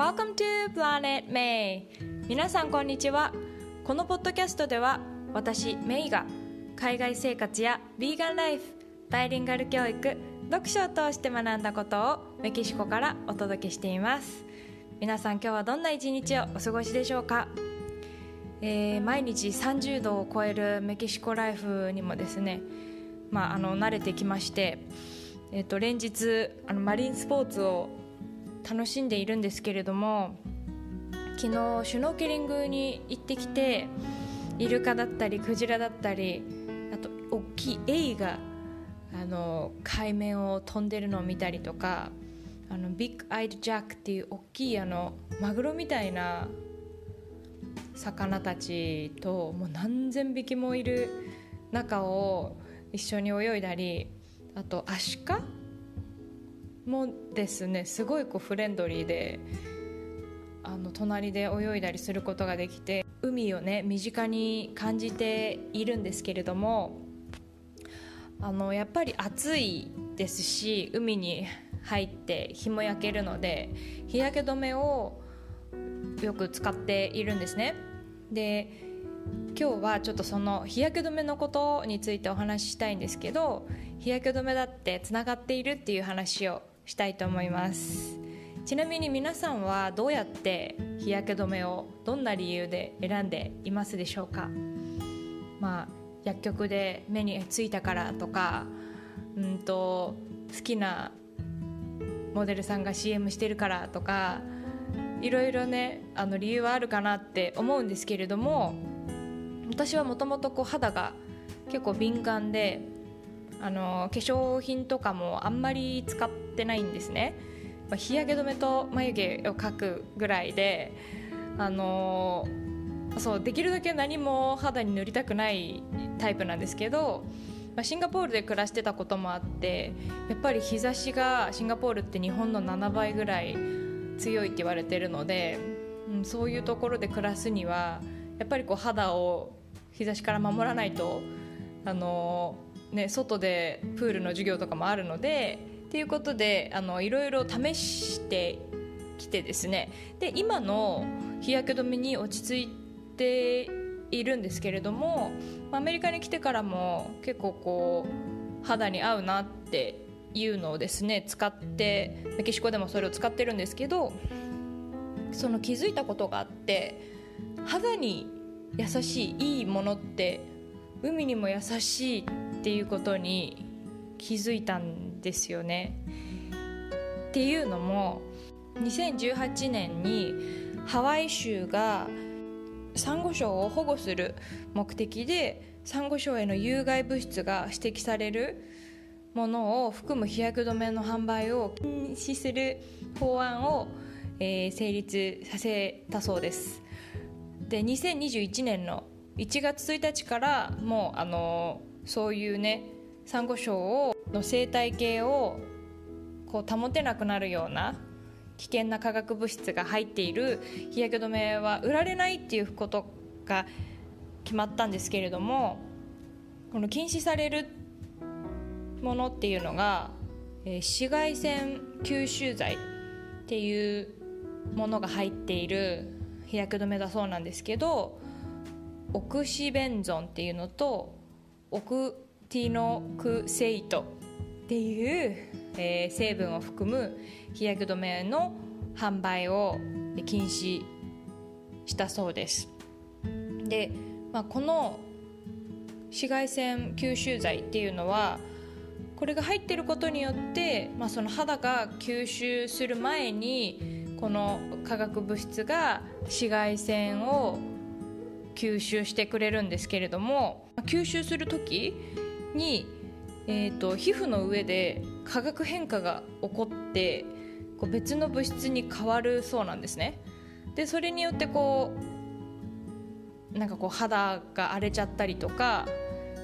Welcome to Planet May. 皆さんこんにちは。このポッドキャストでは私メイが海外生活やヴィーガンライフバイリンガル教育読書を通して学んだことをメキシコからお届けしています。皆さん今日はどんな一日をお過ごしでしょうか、えー毎日30度を超えるメキシコライフにもですね、まあ、あの慣れてきまして、えー、と連日あのマリンスポーツを楽しんでいるんですけれども昨日シュノーケリングに行ってきてイルカだったりクジラだったりあと大きいエイがあの海面を飛んでるのを見たりとかあのビッグアイドジャックっていう大きいあのマグロみたいな魚たちともう何千匹もいる中を一緒に泳いだりあとアシカもですねすごいこうフレンドリーであの隣で泳いだりすることができて海をね身近に感じているんですけれどもあのやっぱり暑いですし海に入って日も焼けるので日焼け止めをよく使っているんですね。で今日はちょっとその日焼け止めのことについてお話ししたいんですけど日焼け止めだってつながっているっていう話をしたいと思います。ちなみに皆さんはどうやって日焼け止めをどんな理由で選んでいますでしょうか？まあ薬局で目についたからとかうんと好きなモデルさんが CM してるからとかいろいろねあの理由はあるかなって思うんですけれども私はもともと肌が結構敏感であの化粧品とかもあんまり使ってないんですね、まあ日焼け止めと眉毛を描くぐらいであのそうできるだけ何も肌に塗りたくないタイプなんですけど、まあシンガポールで暮らしてたこともあってやっぱり日差しがシンガポールって日本の7倍ぐらい強いって言われてるので、うん、そういうところで暮らすにはやっぱりこう肌を日差しから守らないとあの、ね、外でプールの授業とかもあるのでっていうことであのいろいろ試してきてですね。で今の日焼け止めに落ち着いているんですけれどもアメリカに来てからも結構こう肌に合うなっていうのをですね使ってメキシコでもそれを使ってるんですけどその気づいたことがあって肌に優しいいいものって海にも優しいっていうことに気づいたんですよね。っていうのも2018年にハワイ州がサンゴ礁を保護する目的でサンゴ礁への有害物質が指摘されるものを含む日焼け止めの販売を禁止する法案を、えー成立させたそうですで2021年の1月1日からもうあのそういうねサンゴ礁をの生態系をこう保てなくなるような危険な化学物質が入っている日焼け止めは売られないっていうことが決まったんですけれどもこの禁止されるものっていうのが、え紫外線吸収剤っていうものが入っている日焼け止めだそうなんですけどオクシベンゾンっていうのとオクティノクセイトっていう、えー成分を含む日焼け止めの販売を禁止したそうです。で、まあ、この紫外線吸収剤っていうのはこれが入ってることによって、まあ、その肌が吸収する前にこの化学物質が紫外線を吸収してくれるんですけれども吸収する時に、えー、と皮膚の上で化学変化が起こってこう別の物質に変わるそうなんですね。でそれによってこうなんかこう肌が荒れちゃったりとか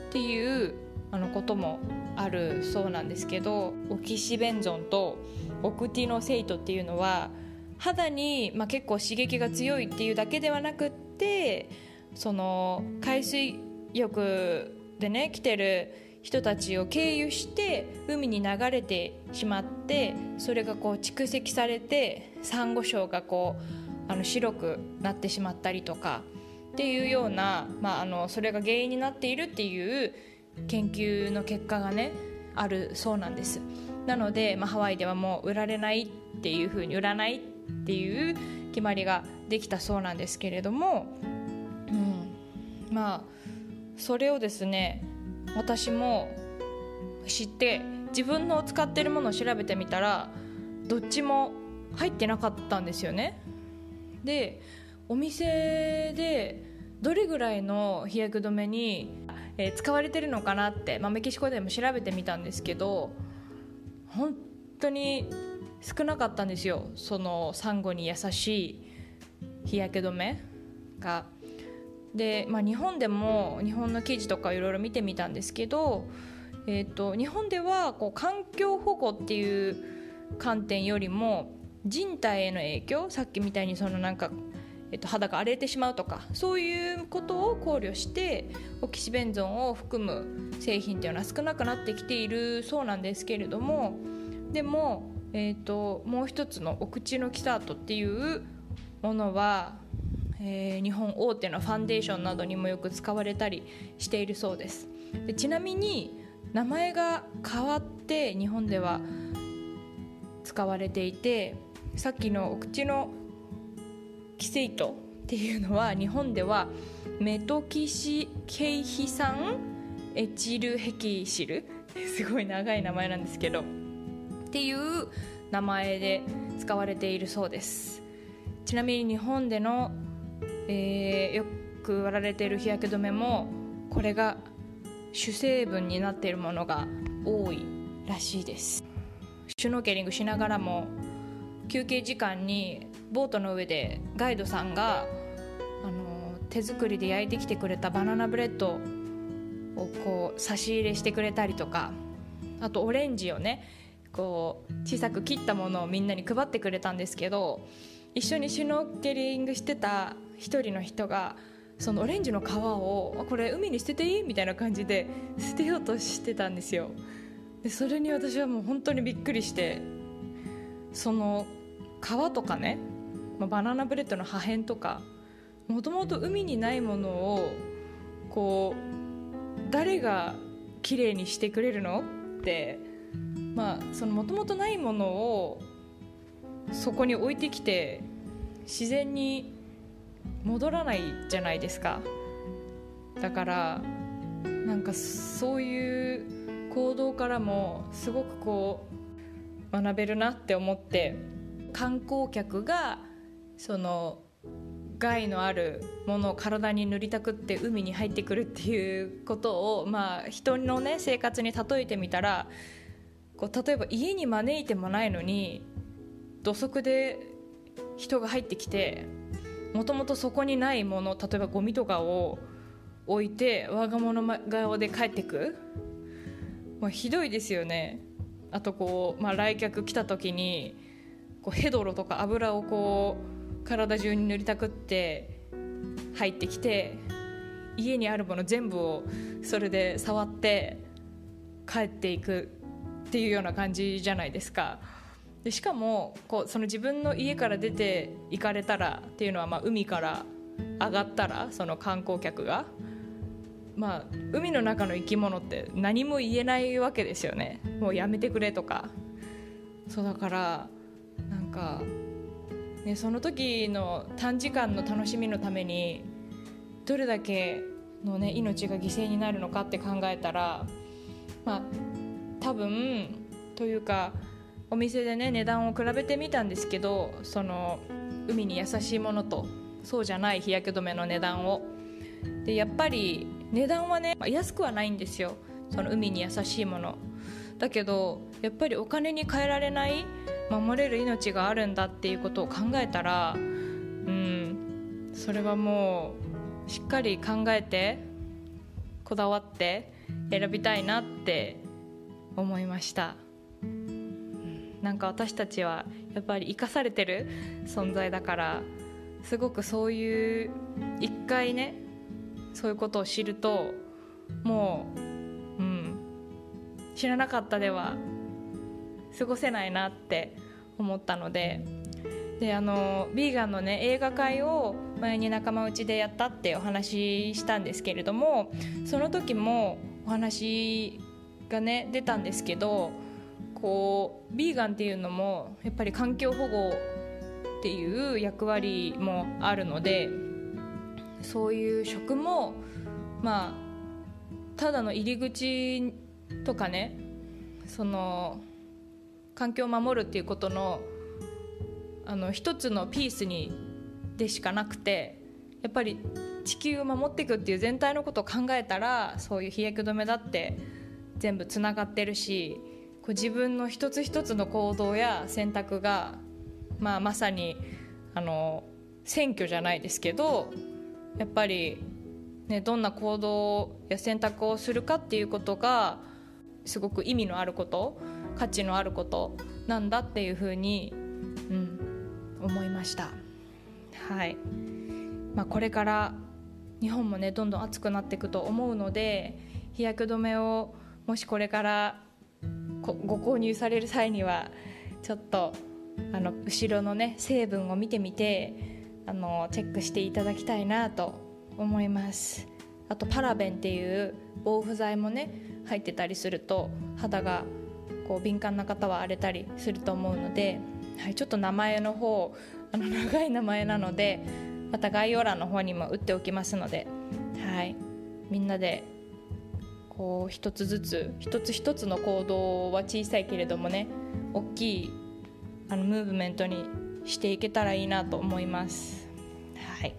っていうあのこともあるそうなんですけどオキシベンゾンとオクティノセイトっていうのは肌に、まあ、結構刺激が強いっていうだけではなくってその海水浴でね来てる人たちを経由して海に流れてしまってそれがこう蓄積されてサンゴ礁がこうあの白くなってしまったりとかっていうような、まあ、あのそれが原因になっているっていう研究の結果がねあるそうなんです。なので、まあ、ハワイではもう売られないっていうふうに売らないっていう決まりができたそうなんですけれども、まあそれをですね私も知って自分の使ってるものを調べてみたらどっちも入ってなかったんですよね。でお店でどれぐらいの日焼け止めに、えー、使われてるのかなって、まあ、メキシコでも調べてみたんですけど本当に少なかったんですよ。そのサンゴに優しい日焼け止めが。で、まあ、日本でも日本の記事とかいろいろ見てみたんですけど、えーと、日本ではこう環境保護っていう観点よりも人体への影響さっきみたいにそのなんか、えー、と肌が荒れてしまうとかそういうことを考慮してオキシベンゾンを含む製品っていうのは少なくなってきているそうなんですけれどもでも、えーと、もう一つのお口のキサートっていうものはえー、日本大手のファンデーションなどにもよく使われたりしているそうです。でちなみに名前が変わって日本では使われていてさっきのお口のキセイトっていうのは日本ではメトキシケイヒ酸エチルヘキシル。すごい長い名前なんですけど。っていう名前で使われているそうです。ちなみに日本でのえー、よく割られている日焼け止めもこれが主成分になっているものが多いらしいです。シュノーケリングしながらも休憩時間にボートの上でガイドさんがあの手作りで焼いてきてくれたバナナブレッドをこう差し入れしてくれたりとかあとオレンジをねこう小さく切ったものをみんなに配ってくれたんですけど一緒にシュノーケリングしてた一人の人がそのオレンジの皮をこれ海に捨てていい？みたいな感じで捨てようとしてたんですよ。でそれに私はもう本当にびっくりしてその皮とかね、まあ、バナナブレッドの破片とかもともと海にないものをこう誰がきれいにしてくれるのってまあそのもともとないものをそこに置いてきて自然に戻らないじゃないですか。だからなんかそういう行動からもすごくこう学べるなって思って観光客がその害のあるものを体に塗りたくって海に入ってくるっていうことを、まあ、人の、ね、生活に例えてみたらこう例えば家に招いてもないのに土足で人が入ってきてもともとそこにないもの例えばゴミとかを置いて我が物顔で帰ってく、まあ、ひどいですよねあとこう、まあ、来客来た時にこうヘドロとか油をこう体中に塗りたくって入ってきて家にあるもの全部をそれで触って帰っていくっていうような感じじゃないですか。でしかもこうその自分の家から出て行かれたらっていうのはまあ海から上がったらその観光客が、まあ、海の中の生き物って何も言えないわけですよね。もうやめてくれとか。そうだからなんか、ね、その時の短時間の楽しみのためにどれだけの、ね、命が犠牲になるのかって考えたらまあ多分というかお店でね値段を比べてみたんですけどその海に優しいものとそうじゃない日焼け止めの値段を。でやっぱり値段はね安くはないんですよ。その海に優しいもの。だけどやっぱりお金に換えられない守れる命があるんだっていうことを考えたらうんそれはもうしっかり考えてこだわって選びたいなって思いました。なんか私たちはやっぱり生かされてる存在だからすごくそういう一回ねそういうことを知るともう、うん、知らなかったでは過ごせないなって思ったのでであのビーガンのね映画会を前に仲間内でやったってお話ししたんですけれどもその時もお話がね出たんですけどこうビーガンっていうのもやっぱり環境保護っていう役割もあるのでそういう食もまあただの入り口とかねその環境を守るっていうことのあの一つのピースにでしかなくてやっぱり地球を守っていくっていう全体のことを考えたらそういう日焼け止めだって全部つながってるしこう自分の一つ一つの行動や選択が、まあ、まさにあの選挙じゃないですけどやっぱり、ね、どんな行動や選択をするかっていうことがすごく意味のあること価値のあることなんだっていうふうに、うん、思いました。はい、まあ、これから日本もねどんどん暑くなっていくと思うので日焼け止めをもしこれからご購入される際にはちょっとあの後ろのね成分を見てみてあのチェックしていただきたいなと思います。あとパラベンっていう防腐剤もね入ってたりすると肌がこう敏感な方は荒れたりすると思うので、はい、ちょっと名前の方あの長い名前なのでまた概要欄の方にも打っておきますので、はい、みんなでこう一つずつ一つ一つの行動は小さいけれどもね大きいあのムーブメントにしていけたらいいなと思います。はい。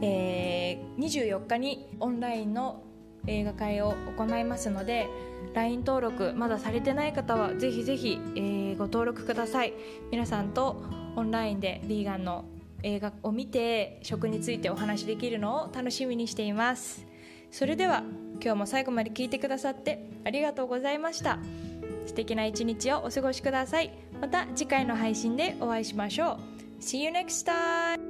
えー、24日にオンラインの映画会を行いますので LINE 登録まだされてない方はぜひぜひ、えー、ご登録ください。皆さんとオンラインでヴィーガンの映画を見て食についてお話しできるのを楽しみにしています。それでは今日も最後まで聞いてくださってありがとうございました。素敵な一日をお過ごしください。また次回の配信でお会いしましょう。See you next time!